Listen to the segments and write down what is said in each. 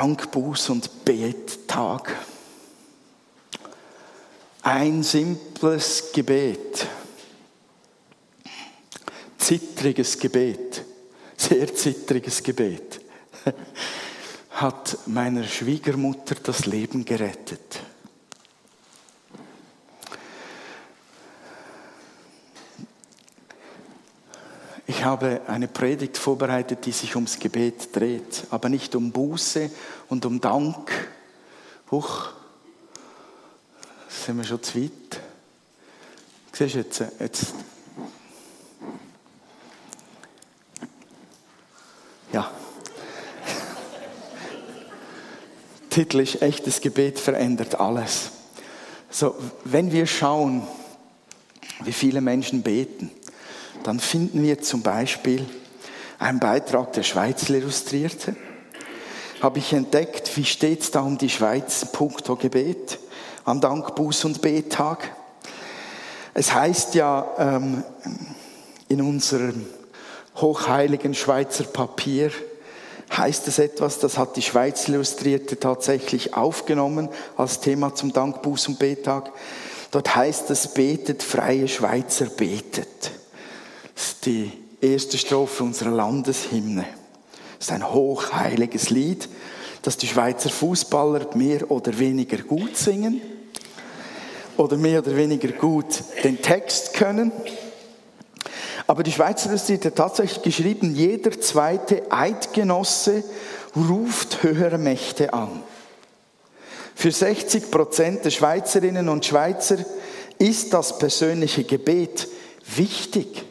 Dank, Buß und Bettag. Ein simples Gebet, zittriges Gebet, sehr zittriges Gebet, hat meiner Schwiegermutter das Leben gerettet. Ich habe eine Predigt vorbereitet, die sich ums Gebet dreht, aber nicht um Buße und um Dank. Huch, sind wir schon zu weit. Siehst du jetzt, jetzt ja. Titel ist Echtes Gebet verändert alles. So, wenn wir schauen, wie viele Menschen beten, dann finden wir zum Beispiel einen Beitrag der Schweiz Illustrierte. Habe ich entdeckt, wie steht es da um die Schweiz, punkto Gebet, am Dank, Buß- und Bettag. Es heißt ja ähm, in unserem hochheiligen Schweizer Papier, heißt es etwas, das hat die Schweiz Illustrierte tatsächlich aufgenommen als Thema zum Dank, Buß- und Bettag. Dort heißt es, betet, freie Schweizer betet. Das ist die erste Strophe unserer Landeshymne. Das ist ein hochheiliges Lied, das die Schweizer Fußballer mehr oder weniger gut singen oder mehr oder weniger gut den Text können. Aber die Schweizer Justiz hat tatsächlich geschrieben, jeder zweite Eidgenosse ruft höhere Mächte an. Für 60 Prozent der Schweizerinnen und Schweizer ist das persönliche Gebet wichtig.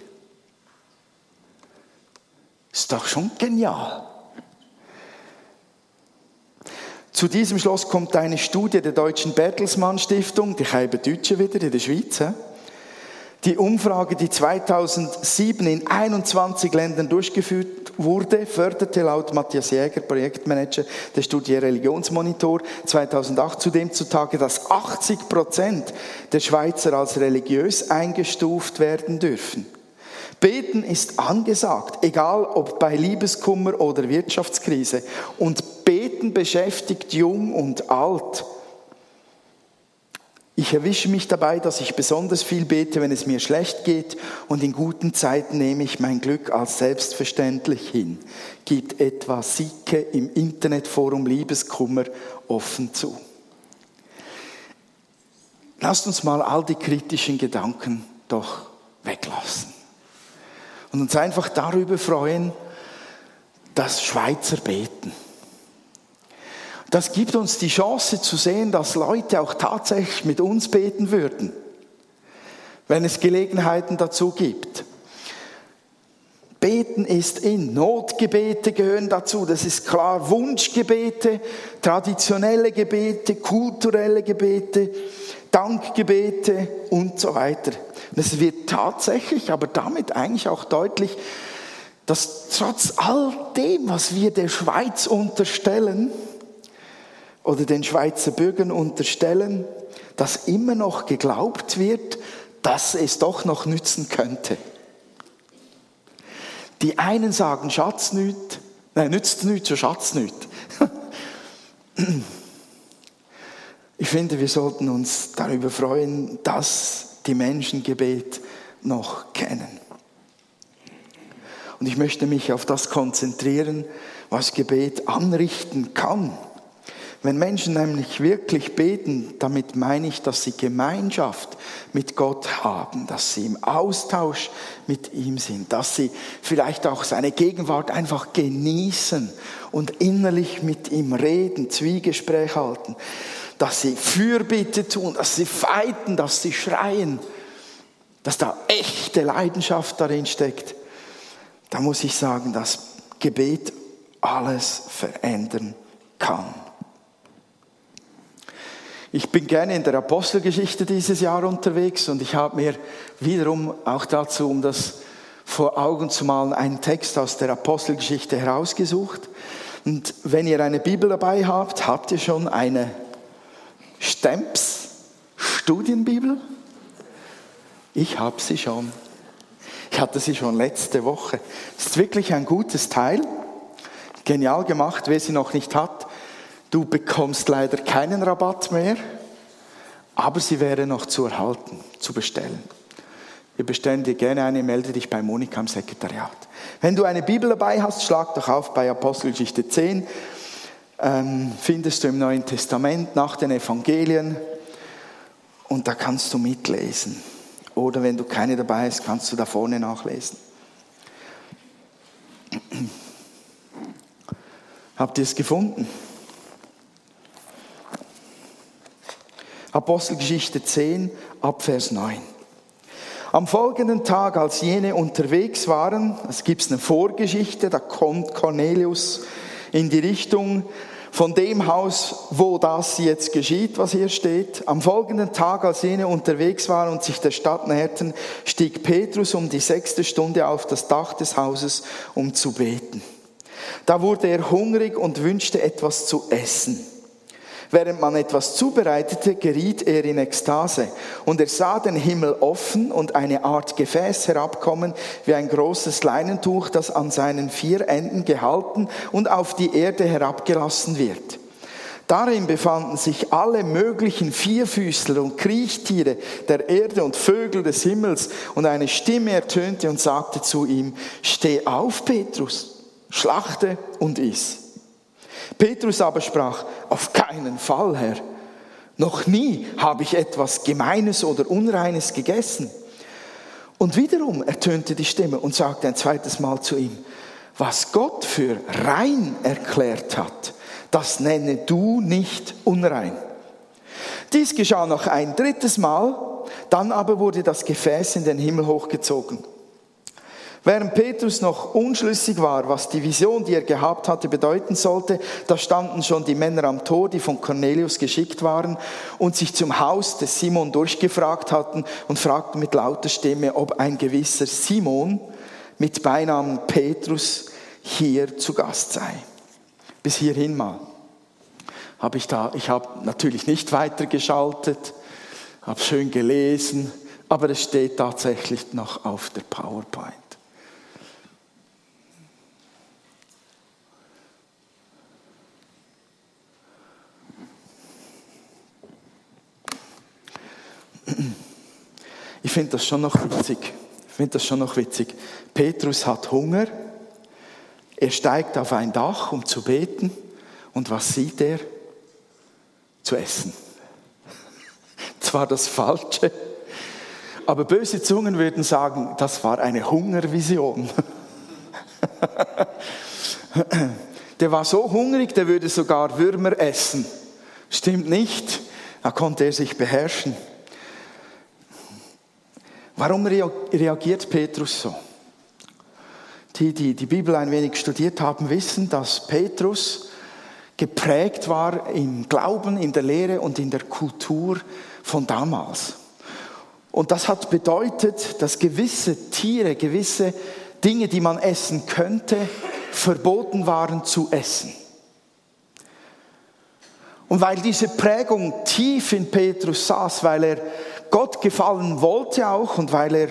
Ist doch schon genial. Zu diesem Schluss kommt eine Studie der Deutschen Bertelsmann Stiftung, die habe Deutsche wieder in der Schweiz. Die Umfrage, die 2007 in 21 Ländern durchgeführt wurde, förderte laut Matthias Jäger, Projektmanager der Studie Religionsmonitor, 2008 zudem zutage, dass 80 Prozent der Schweizer als religiös eingestuft werden dürfen. Beten ist angesagt, egal ob bei Liebeskummer oder Wirtschaftskrise. Und Beten beschäftigt jung und alt. Ich erwische mich dabei, dass ich besonders viel bete, wenn es mir schlecht geht und in guten Zeiten nehme ich mein Glück als selbstverständlich hin, gibt etwa Sieke im Internetforum Liebeskummer offen zu. Lasst uns mal all die kritischen Gedanken doch weglassen und uns einfach darüber freuen, dass Schweizer beten. Das gibt uns die Chance zu sehen, dass Leute auch tatsächlich mit uns beten würden, wenn es Gelegenheiten dazu gibt. Beten ist in. Notgebete gehören dazu, das ist klar. Wunschgebete, traditionelle Gebete, kulturelle Gebete, Dankgebete und so weiter. Und es wird tatsächlich, aber damit eigentlich auch deutlich, dass trotz all dem, was wir der Schweiz unterstellen oder den Schweizer Bürgern unterstellen, dass immer noch geglaubt wird, dass es doch noch nützen könnte. Die einen sagen Schatz nüt, nein, nützt nüt, so Schatz nüt. Ich finde, wir sollten uns darüber freuen, dass die Menschen Gebet noch kennen. Und ich möchte mich auf das konzentrieren, was Gebet anrichten kann. Wenn Menschen nämlich wirklich beten, damit meine ich, dass sie Gemeinschaft mit Gott haben, dass sie im Austausch mit ihm sind, dass sie vielleicht auch seine Gegenwart einfach genießen und innerlich mit ihm reden, Zwiegespräch halten, dass sie Fürbitte tun, dass sie feiten, dass sie schreien, dass da echte Leidenschaft darin steckt, da muss ich sagen, dass Gebet alles verändern kann. Ich bin gerne in der Apostelgeschichte dieses Jahr unterwegs und ich habe mir wiederum auch dazu, um das vor Augen zu malen, einen Text aus der Apostelgeschichte herausgesucht. Und wenn ihr eine Bibel dabei habt, habt ihr schon eine Stemps Studienbibel? Ich habe sie schon. Ich hatte sie schon letzte Woche. Es ist wirklich ein gutes Teil. Genial gemacht. Wer sie noch nicht hat, Du bekommst leider keinen Rabatt mehr, aber sie wäre noch zu erhalten, zu bestellen. Wir bestellen dir gerne eine, melde dich bei Monika im Sekretariat. Wenn du eine Bibel dabei hast, schlag doch auf bei Apostelgeschichte 10. Ähm, findest du im Neuen Testament nach den Evangelien und da kannst du mitlesen. Oder wenn du keine dabei hast, kannst du da vorne nachlesen. Habt ihr es gefunden? Apostelgeschichte 10 ab Vers 9. Am folgenden Tag, als jene unterwegs waren, es gibt eine Vorgeschichte, da kommt Cornelius in die Richtung von dem Haus, wo das jetzt geschieht, was hier steht. Am folgenden Tag, als jene unterwegs waren und sich der Stadt näherten, stieg Petrus um die sechste Stunde auf das Dach des Hauses, um zu beten. Da wurde er hungrig und wünschte etwas zu essen. Während man etwas zubereitete, geriet er in Ekstase und er sah den Himmel offen und eine Art Gefäß herabkommen wie ein großes Leinentuch, das an seinen vier Enden gehalten und auf die Erde herabgelassen wird. Darin befanden sich alle möglichen Vierfüßler und Kriechtiere der Erde und Vögel des Himmels und eine Stimme ertönte und sagte zu ihm, steh auf, Petrus, schlachte und iss. Petrus aber sprach, auf keinen Fall, Herr. Noch nie habe ich etwas Gemeines oder Unreines gegessen. Und wiederum ertönte die Stimme und sagte ein zweites Mal zu ihm, was Gott für rein erklärt hat, das nenne du nicht unrein. Dies geschah noch ein drittes Mal, dann aber wurde das Gefäß in den Himmel hochgezogen. Während Petrus noch unschlüssig war, was die Vision, die er gehabt hatte, bedeuten sollte, da standen schon die Männer am Tor, die von Cornelius geschickt waren und sich zum Haus des Simon durchgefragt hatten und fragten mit lauter Stimme, ob ein gewisser Simon mit Beinamen Petrus hier zu Gast sei. Bis hierhin mal habe ich da, ich habe natürlich nicht weitergeschaltet, habe schön gelesen, aber es steht tatsächlich noch auf der PowerPoint. Finde das schon noch witzig. Ich finde das schon noch witzig. Petrus hat Hunger. Er steigt auf ein Dach, um zu beten. Und was sieht er? Zu essen. Zwar das Falsche, aber böse Zungen würden sagen, das war eine Hungervision. Der war so hungrig, der würde sogar Würmer essen. Stimmt nicht, da konnte er sich beherrschen. Warum reagiert Petrus so? Die, die die Bibel ein wenig studiert haben, wissen, dass Petrus geprägt war im Glauben, in der Lehre und in der Kultur von damals. Und das hat bedeutet, dass gewisse Tiere, gewisse Dinge, die man essen könnte, verboten waren zu essen. Und weil diese Prägung tief in Petrus saß, weil er Gott gefallen wollte auch und weil er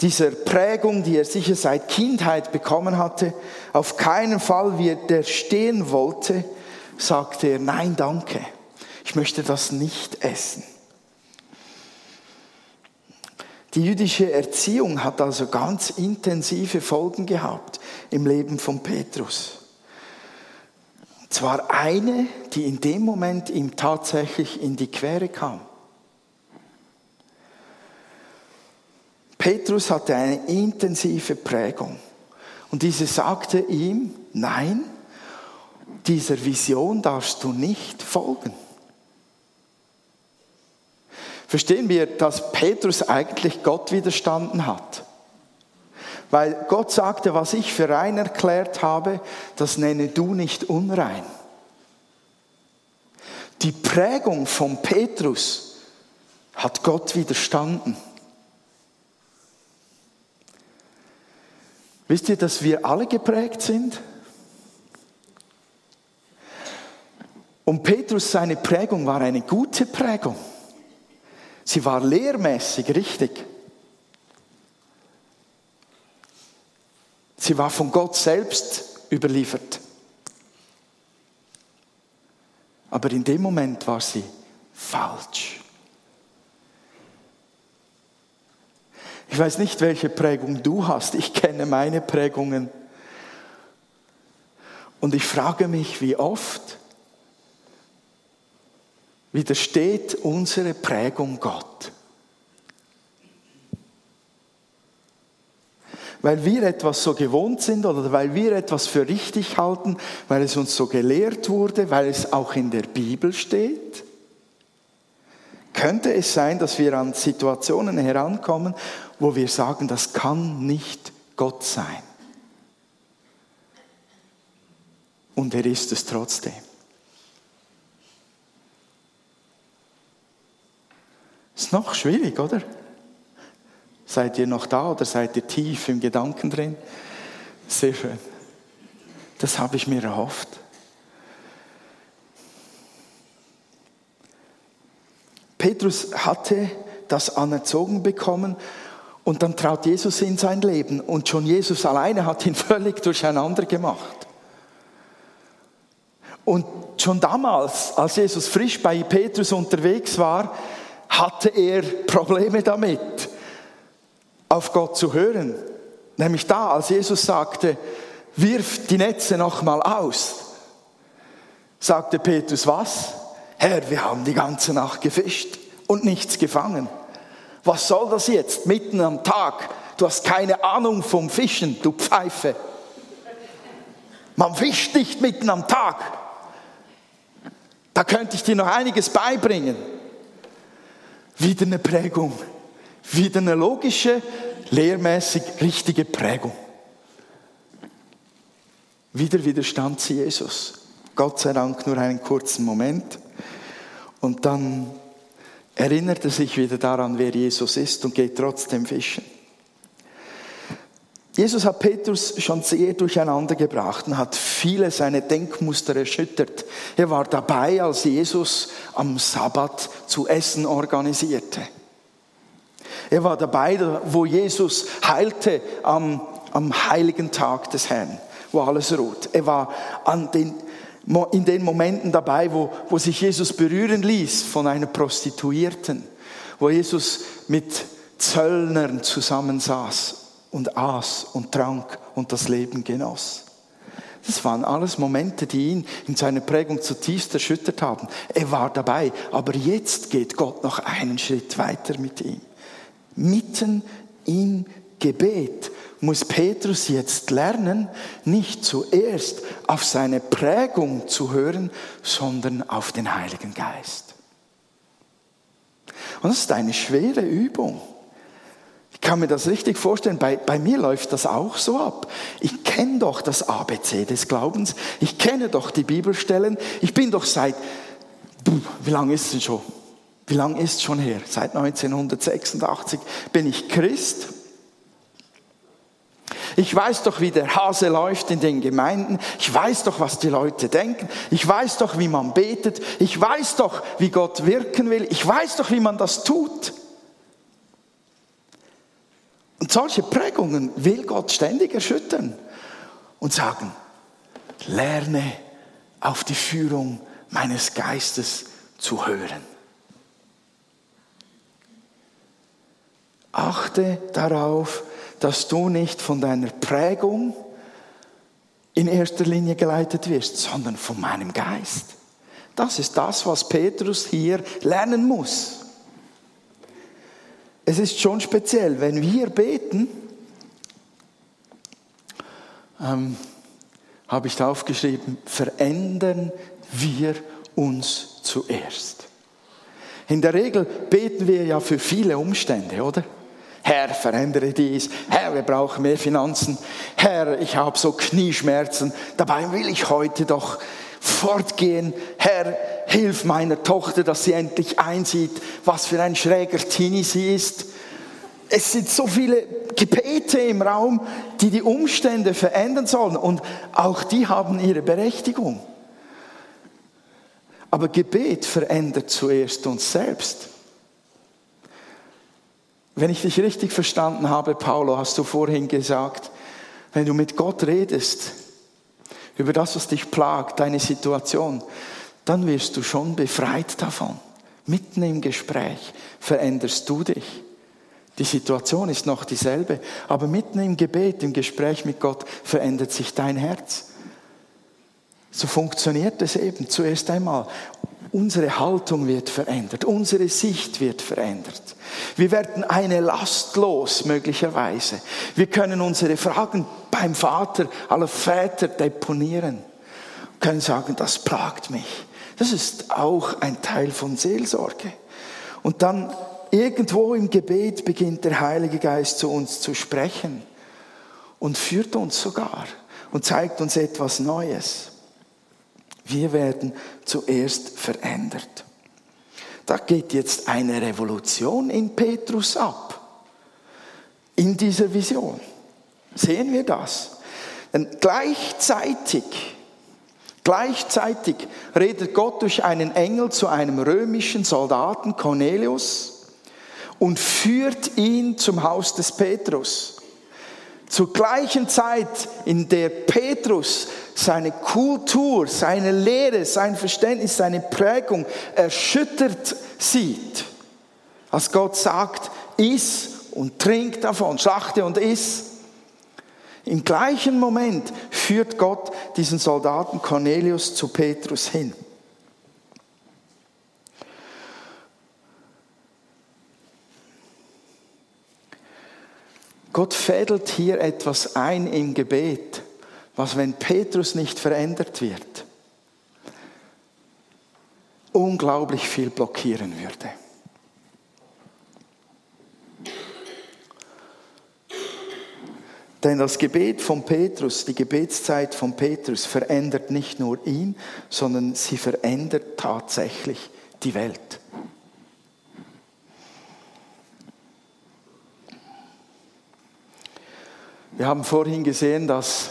dieser Prägung, die er sicher seit Kindheit bekommen hatte, auf keinen Fall widerstehen wollte, sagte er, nein, danke, ich möchte das nicht essen. Die jüdische Erziehung hat also ganz intensive Folgen gehabt im Leben von Petrus. Zwar eine, die in dem Moment ihm tatsächlich in die Quere kam. Petrus hatte eine intensive Prägung. Und diese sagte ihm, nein, dieser Vision darfst du nicht folgen. Verstehen wir, dass Petrus eigentlich Gott widerstanden hat. Weil Gott sagte, was ich für rein erklärt habe, das nenne du nicht unrein. Die Prägung von Petrus hat Gott widerstanden. Wisst ihr, dass wir alle geprägt sind? Und Petrus, seine Prägung war eine gute Prägung. Sie war lehrmäßig richtig. Sie war von Gott selbst überliefert. Aber in dem Moment war sie falsch. Ich weiß nicht, welche Prägung du hast. Ich kenne meine Prägungen. Und ich frage mich, wie oft widersteht unsere Prägung Gott. Weil wir etwas so gewohnt sind oder weil wir etwas für richtig halten, weil es uns so gelehrt wurde, weil es auch in der Bibel steht. Könnte es sein, dass wir an Situationen herankommen, wo wir sagen, das kann nicht Gott sein. Und er ist es trotzdem. Ist noch schwierig, oder? Seid ihr noch da oder seid ihr tief im Gedanken drin? Sehr schön. Das habe ich mir erhofft. Petrus hatte das anerzogen bekommen und dann traut Jesus in sein Leben und schon Jesus alleine hat ihn völlig durcheinander gemacht. Und schon damals, als Jesus frisch bei Petrus unterwegs war, hatte er Probleme damit, auf Gott zu hören. Nämlich da, als Jesus sagte, wirf die Netze nochmal aus, sagte Petrus, was? Herr, wir haben die ganze Nacht gefischt und nichts gefangen. Was soll das jetzt, mitten am Tag? Du hast keine Ahnung vom Fischen, du Pfeife. Man fischt nicht mitten am Tag. Da könnte ich dir noch einiges beibringen. Wieder eine Prägung. Wieder eine logische, lehrmäßig richtige Prägung. Wieder widerstand sie Jesus. Gott sei Dank nur einen kurzen Moment. Und dann erinnert er sich wieder daran, wer Jesus ist und geht trotzdem fischen. Jesus hat Petrus schon sehr durcheinander gebracht und hat viele seine Denkmuster erschüttert. Er war dabei, als Jesus am Sabbat zu essen organisierte. Er war dabei, wo Jesus heilte am, am heiligen Tag des Herrn, wo alles ruht. Er war an den, in den Momenten dabei, wo, wo sich Jesus berühren ließ von einer Prostituierten, wo Jesus mit Zöllnern zusammensaß und aß und trank und das Leben genoss. Das waren alles Momente, die ihn in seiner Prägung zutiefst erschüttert haben. Er war dabei, aber jetzt geht Gott noch einen Schritt weiter mit ihm. Mitten im Gebet muss Petrus jetzt lernen, nicht zuerst auf seine Prägung zu hören, sondern auf den Heiligen Geist. Und das ist eine schwere Übung kann mir das richtig vorstellen. Bei, bei mir läuft das auch so ab. Ich kenne doch das ABC des Glaubens. Ich kenne doch die Bibelstellen. Ich bin doch seit, wie lange ist es denn schon? Wie lange ist es schon her? Seit 1986 bin ich Christ. Ich weiß doch, wie der Hase läuft in den Gemeinden. Ich weiß doch, was die Leute denken. Ich weiß doch, wie man betet. Ich weiß doch, wie Gott wirken will. Ich weiß doch, wie man das tut. Und solche Prägungen will Gott ständig erschüttern und sagen, lerne auf die Führung meines Geistes zu hören. Achte darauf, dass du nicht von deiner Prägung in erster Linie geleitet wirst, sondern von meinem Geist. Das ist das, was Petrus hier lernen muss es ist schon speziell, wenn wir beten, ähm, habe ich da aufgeschrieben, verändern wir uns zuerst. In der Regel beten wir ja für viele Umstände, oder? Herr, verändere dies. Herr, wir brauchen mehr Finanzen. Herr, ich habe so Knieschmerzen. Dabei will ich heute doch fortgehen. Herr, hilf meiner Tochter, dass sie endlich einsieht, was für ein schräger Teenie sie ist. Es sind so viele Gebete im Raum, die die Umstände verändern sollen und auch die haben ihre Berechtigung. Aber Gebet verändert zuerst uns selbst. Wenn ich dich richtig verstanden habe, Paulo, hast du vorhin gesagt, wenn du mit Gott redest über das, was dich plagt, deine Situation, dann wirst du schon befreit davon. Mitten im Gespräch veränderst du dich. Die Situation ist noch dieselbe, aber mitten im Gebet, im Gespräch mit Gott verändert sich dein Herz. So funktioniert es eben zuerst einmal. Unsere Haltung wird verändert, unsere Sicht wird verändert. Wir werden eine Last los, möglicherweise. Wir können unsere Fragen beim Vater aller Väter deponieren, können sagen, das plagt mich. Das ist auch ein Teil von Seelsorge. Und dann irgendwo im Gebet beginnt der Heilige Geist zu uns zu sprechen und führt uns sogar und zeigt uns etwas Neues. Wir werden zuerst verändert. Da geht jetzt eine Revolution in Petrus ab. In dieser Vision. Sehen wir das? Denn gleichzeitig, gleichzeitig redet Gott durch einen Engel zu einem römischen Soldaten Cornelius und führt ihn zum Haus des Petrus. Zur gleichen Zeit, in der Petrus seine Kultur, seine Lehre, sein Verständnis, seine Prägung erschüttert sieht. Als Gott sagt, iss und trink davon, schlachte und iss. Im gleichen Moment führt Gott diesen Soldaten Cornelius zu Petrus hin. Gott fädelt hier etwas ein im Gebet, was, wenn Petrus nicht verändert wird, unglaublich viel blockieren würde. Denn das Gebet von Petrus, die Gebetszeit von Petrus verändert nicht nur ihn, sondern sie verändert tatsächlich die Welt. Wir haben vorhin gesehen, dass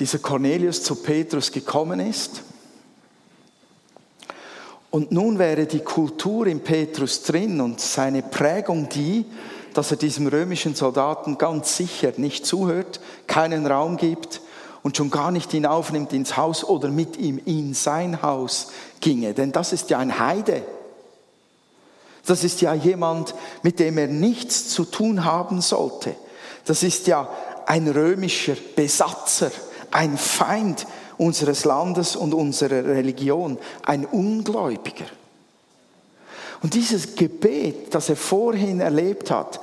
dieser Cornelius zu Petrus gekommen ist. Und nun wäre die Kultur in Petrus drin und seine Prägung die, dass er diesem römischen Soldaten ganz sicher nicht zuhört, keinen Raum gibt und schon gar nicht ihn aufnimmt ins Haus oder mit ihm in sein Haus ginge. Denn das ist ja ein Heide. Das ist ja jemand, mit dem er nichts zu tun haben sollte. Das ist ja ein römischer Besatzer ein Feind unseres Landes und unserer Religion, ein Ungläubiger. Und dieses Gebet, das er vorhin erlebt hat,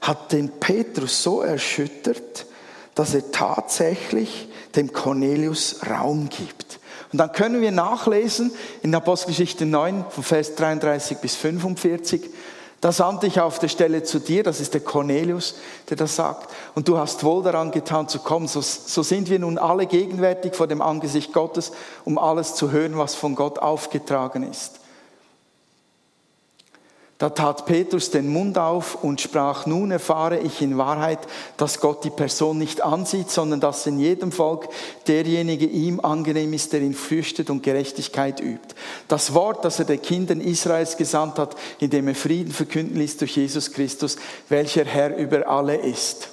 hat den Petrus so erschüttert, dass er tatsächlich dem Cornelius Raum gibt. Und dann können wir nachlesen in Apostelgeschichte 9 von Vers 33 bis 45, da sandte ich auf der Stelle zu dir, das ist der Cornelius, der das sagt, und du hast wohl daran getan zu kommen. So, so, sind wir nun alle gegenwärtig vor dem Angesicht Gottes, um alles zu hören, was von Gott aufgetragen ist. Da tat Petrus den Mund auf und sprach, nun erfahre ich in Wahrheit, dass Gott die Person nicht ansieht, sondern dass in jedem Volk derjenige ihm angenehm ist, der ihn fürchtet und Gerechtigkeit übt. Das Wort, das er den Kindern Israels gesandt hat, indem er Frieden verkünden ließ durch Jesus Christus, welcher Herr über alle ist.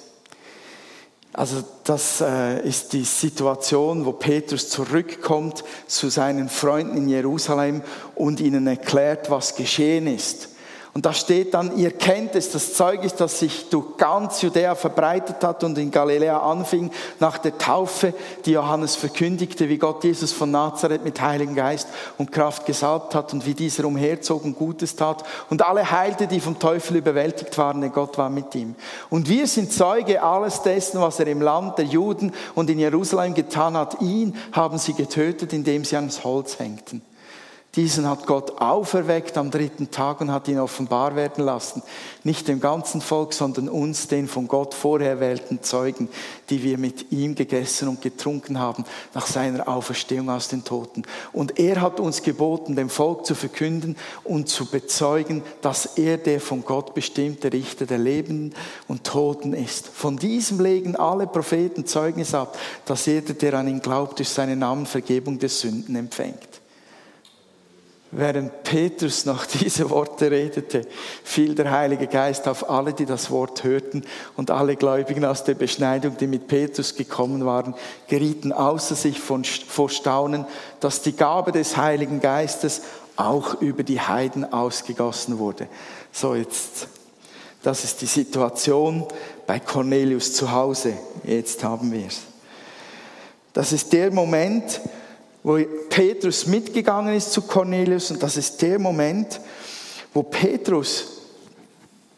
Also das äh, ist die Situation, wo Petrus zurückkommt zu seinen Freunden in Jerusalem und ihnen erklärt, was geschehen ist. Und da steht dann, ihr kennt es, das Zeugnis, das sich durch ganz Judäa verbreitet hat und in Galiläa anfing, nach der Taufe, die Johannes verkündigte, wie Gott Jesus von Nazareth mit Heiligen Geist und Kraft gesalbt hat und wie dieser umherzog und Gutes tat und alle heilte, die vom Teufel überwältigt waren, denn Gott war mit ihm. Und wir sind Zeuge alles dessen, was er im Land der Juden und in Jerusalem getan hat. Ihn haben sie getötet, indem sie ans Holz hängten. Diesen hat Gott auferweckt am dritten Tag und hat ihn offenbar werden lassen. Nicht dem ganzen Volk, sondern uns, den von Gott vorher wählten Zeugen, die wir mit ihm gegessen und getrunken haben nach seiner Auferstehung aus den Toten. Und er hat uns geboten, dem Volk zu verkünden und zu bezeugen, dass er der von Gott bestimmte Richter der Lebenden und Toten ist. Von diesem legen alle Propheten Zeugnis ab, dass jeder, der an ihn glaubt, durch seinen Namen Vergebung der Sünden empfängt. Während Petrus noch diese Worte redete, fiel der Heilige Geist auf alle, die das Wort hörten und alle Gläubigen aus der Beschneidung, die mit Petrus gekommen waren, gerieten außer sich von, vor Staunen, dass die Gabe des Heiligen Geistes auch über die Heiden ausgegossen wurde. So jetzt, das ist die Situation bei Cornelius zu Hause. Jetzt haben wir es. Das ist der Moment, wo Petrus mitgegangen ist zu Cornelius und das ist der Moment, wo Petrus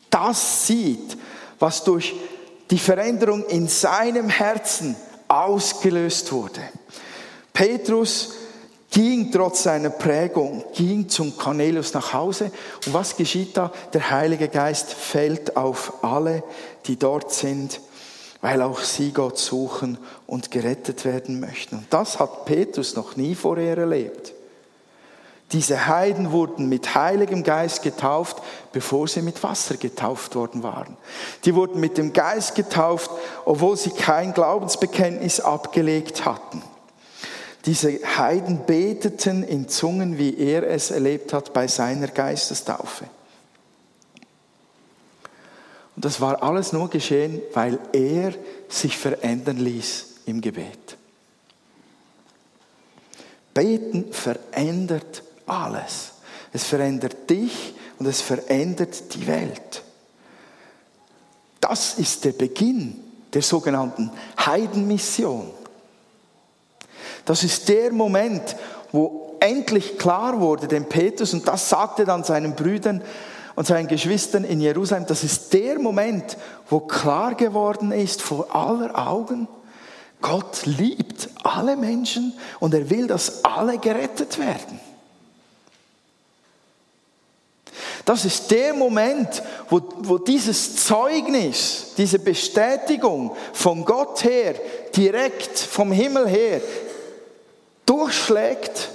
das sieht, was durch die Veränderung in seinem Herzen ausgelöst wurde. Petrus ging trotz seiner Prägung, ging zum Cornelius nach Hause. Und was geschieht da? Der Heilige Geist fällt auf alle, die dort sind, weil auch sie Gott suchen und gerettet werden möchten. Und das hat Petrus noch nie vorher erlebt. Diese Heiden wurden mit Heiligem Geist getauft, bevor sie mit Wasser getauft worden waren. Die wurden mit dem Geist getauft, obwohl sie kein Glaubensbekenntnis abgelegt hatten. Diese Heiden beteten in Zungen, wie er es erlebt hat bei seiner Geistestaufe. Und das war alles nur geschehen, weil er sich verändern ließ im Gebet. Beten verändert alles. Es verändert dich und es verändert die Welt. Das ist der Beginn der sogenannten Heidenmission. Das ist der Moment, wo endlich klar wurde dem Petrus, und das sagte dann seinen Brüdern und seinen Geschwistern in Jerusalem, das ist der Moment, wo klar geworden ist vor aller Augen, Gott liebt alle Menschen und er will, dass alle gerettet werden. Das ist der Moment, wo, wo dieses Zeugnis, diese Bestätigung von Gott her, direkt vom Himmel her, durchschlägt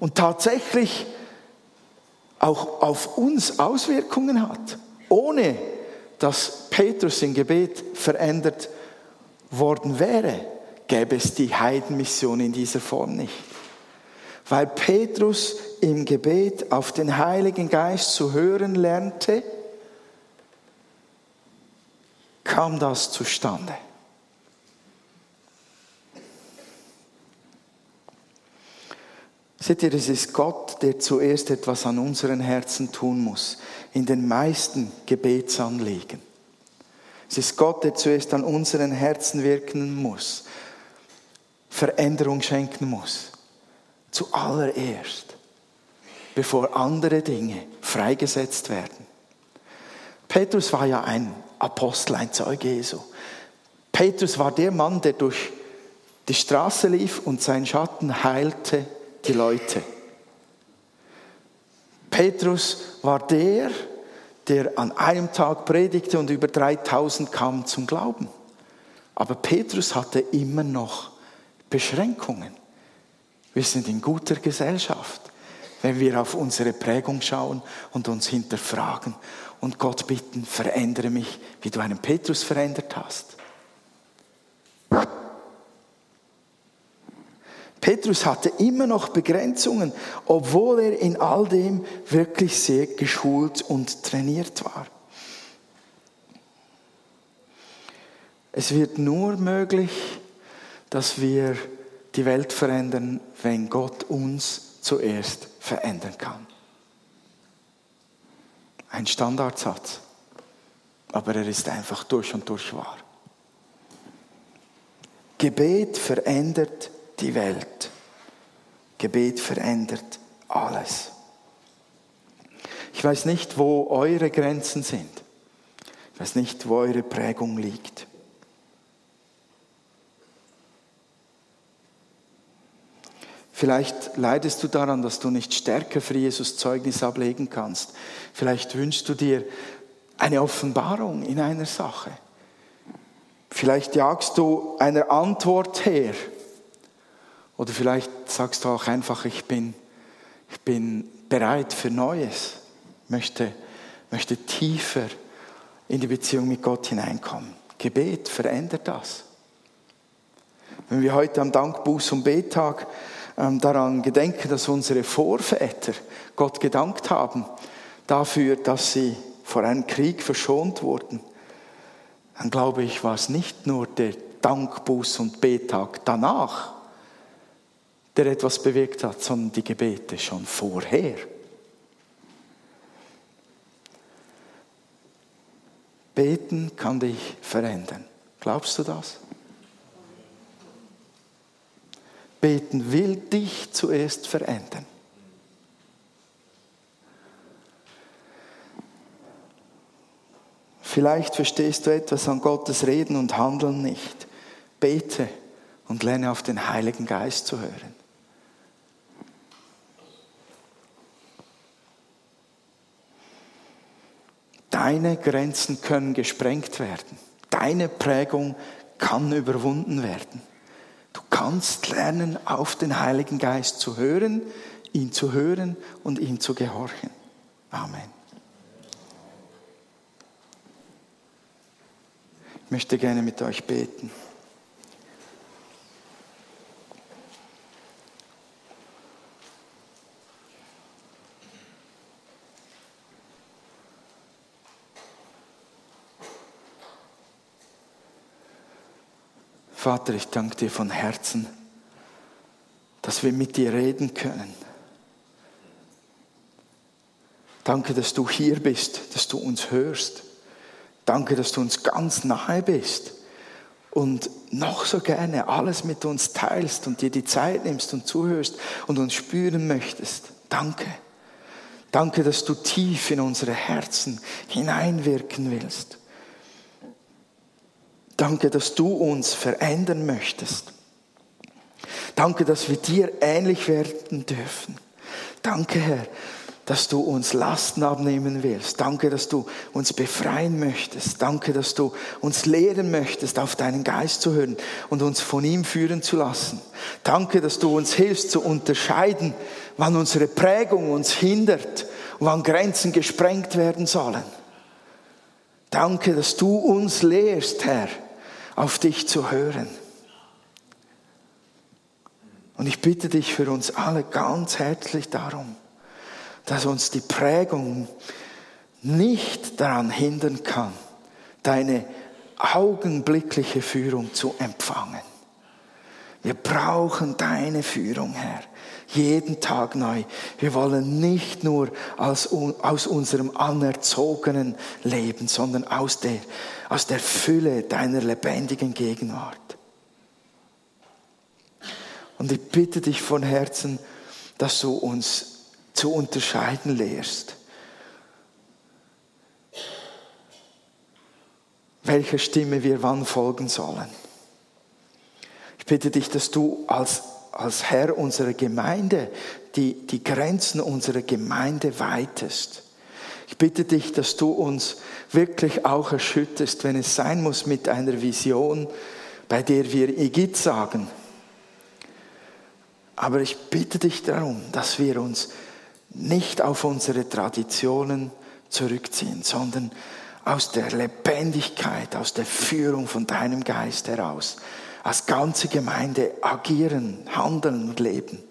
und tatsächlich auch auf uns Auswirkungen hat, ohne dass Petrus im Gebet verändert worden wäre, gäbe es die Heidenmission in dieser Form nicht. Weil Petrus im Gebet auf den Heiligen Geist zu hören lernte, kam das zustande. Seht ihr, es ist Gott, der zuerst etwas an unseren Herzen tun muss, in den meisten Gebetsanliegen. Es ist Gott, der zuerst an unseren Herzen wirken muss, Veränderung schenken muss. Zuallererst, bevor andere Dinge freigesetzt werden. Petrus war ja ein Apostel, ein Zeuge Jesu. Petrus war der Mann, der durch die Straße lief und sein Schatten heilte die Leute. Petrus war der, der an einem Tag predigte und über 3000 kamen zum Glauben. Aber Petrus hatte immer noch Beschränkungen. Wir sind in guter Gesellschaft, wenn wir auf unsere Prägung schauen und uns hinterfragen und Gott bitten, verändere mich, wie du einen Petrus verändert hast. Petrus hatte immer noch Begrenzungen, obwohl er in all dem wirklich sehr geschult und trainiert war. Es wird nur möglich, dass wir die Welt verändern, wenn Gott uns zuerst verändern kann. Ein Standardsatz, aber er ist einfach durch und durch wahr. Gebet verändert die Welt. Gebet verändert alles. Ich weiß nicht, wo eure Grenzen sind. Ich weiß nicht, wo eure Prägung liegt. Vielleicht leidest du daran, dass du nicht stärker für Jesus Zeugnis ablegen kannst. Vielleicht wünschst du dir eine Offenbarung in einer Sache. Vielleicht jagst du einer Antwort her oder vielleicht sagst du auch einfach, ich bin, ich bin bereit für Neues, möchte, möchte tiefer in die Beziehung mit Gott hineinkommen. Gebet verändert das. Wenn wir heute am Dankbuß- und Bettag ähm, daran gedenken, dass unsere Vorväter Gott gedankt haben dafür, dass sie vor einem Krieg verschont wurden, dann glaube ich, war es nicht nur der Dankbuß und Betag danach, der etwas bewirkt hat, sondern die Gebete schon vorher. Beten kann dich verändern. Glaubst du das? Beten will dich zuerst verändern. Vielleicht verstehst du etwas an Gottes Reden und Handeln nicht. Bete und lerne auf den Heiligen Geist zu hören. Deine Grenzen können gesprengt werden. Deine Prägung kann überwunden werden. Du kannst lernen, auf den Heiligen Geist zu hören, ihn zu hören und ihm zu gehorchen. Amen. Ich möchte gerne mit euch beten. Vater, ich danke dir von Herzen, dass wir mit dir reden können. Danke, dass du hier bist, dass du uns hörst. Danke, dass du uns ganz nahe bist und noch so gerne alles mit uns teilst und dir die Zeit nimmst und zuhörst und uns spüren möchtest. Danke. Danke, dass du tief in unsere Herzen hineinwirken willst. Danke, dass du uns verändern möchtest. Danke, dass wir dir ähnlich werden dürfen. Danke, Herr, dass du uns Lasten abnehmen willst. Danke, dass du uns befreien möchtest. Danke, dass du uns lehren möchtest, auf deinen Geist zu hören und uns von ihm führen zu lassen. Danke, dass du uns hilfst zu unterscheiden, wann unsere Prägung uns hindert und wann Grenzen gesprengt werden sollen. Danke, dass du uns lehrst, Herr, auf dich zu hören. Und ich bitte dich für uns alle ganz herzlich darum, dass uns die Prägung nicht daran hindern kann, deine augenblickliche Führung zu empfangen. Wir brauchen deine Führung, Herr, jeden Tag neu. Wir wollen nicht nur aus, unserem anerzogenen Leben, sondern aus der, aus der Fülle deiner lebendigen Gegenwart. Und ich bitte dich von Herzen, dass du uns zu unterscheiden lehrst. Welcher Stimme wir wann folgen sollen. Ich bitte dich, dass du als, als Herr unserer Gemeinde die, die Grenzen unserer Gemeinde weitest. Ich bitte dich, dass du uns wirklich auch erschütterst, wenn es sein muss, mit einer Vision, bei der wir Igitt sagen. Aber ich bitte dich darum, dass wir uns nicht auf unsere Traditionen zurückziehen, sondern aus der Lebendigkeit, aus der Führung von deinem Geist heraus, als ganze Gemeinde agieren, handeln und leben.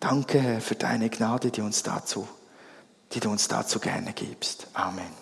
Danke, Herr, für deine Gnade, die, uns dazu, die du uns dazu gerne gibst. Amen.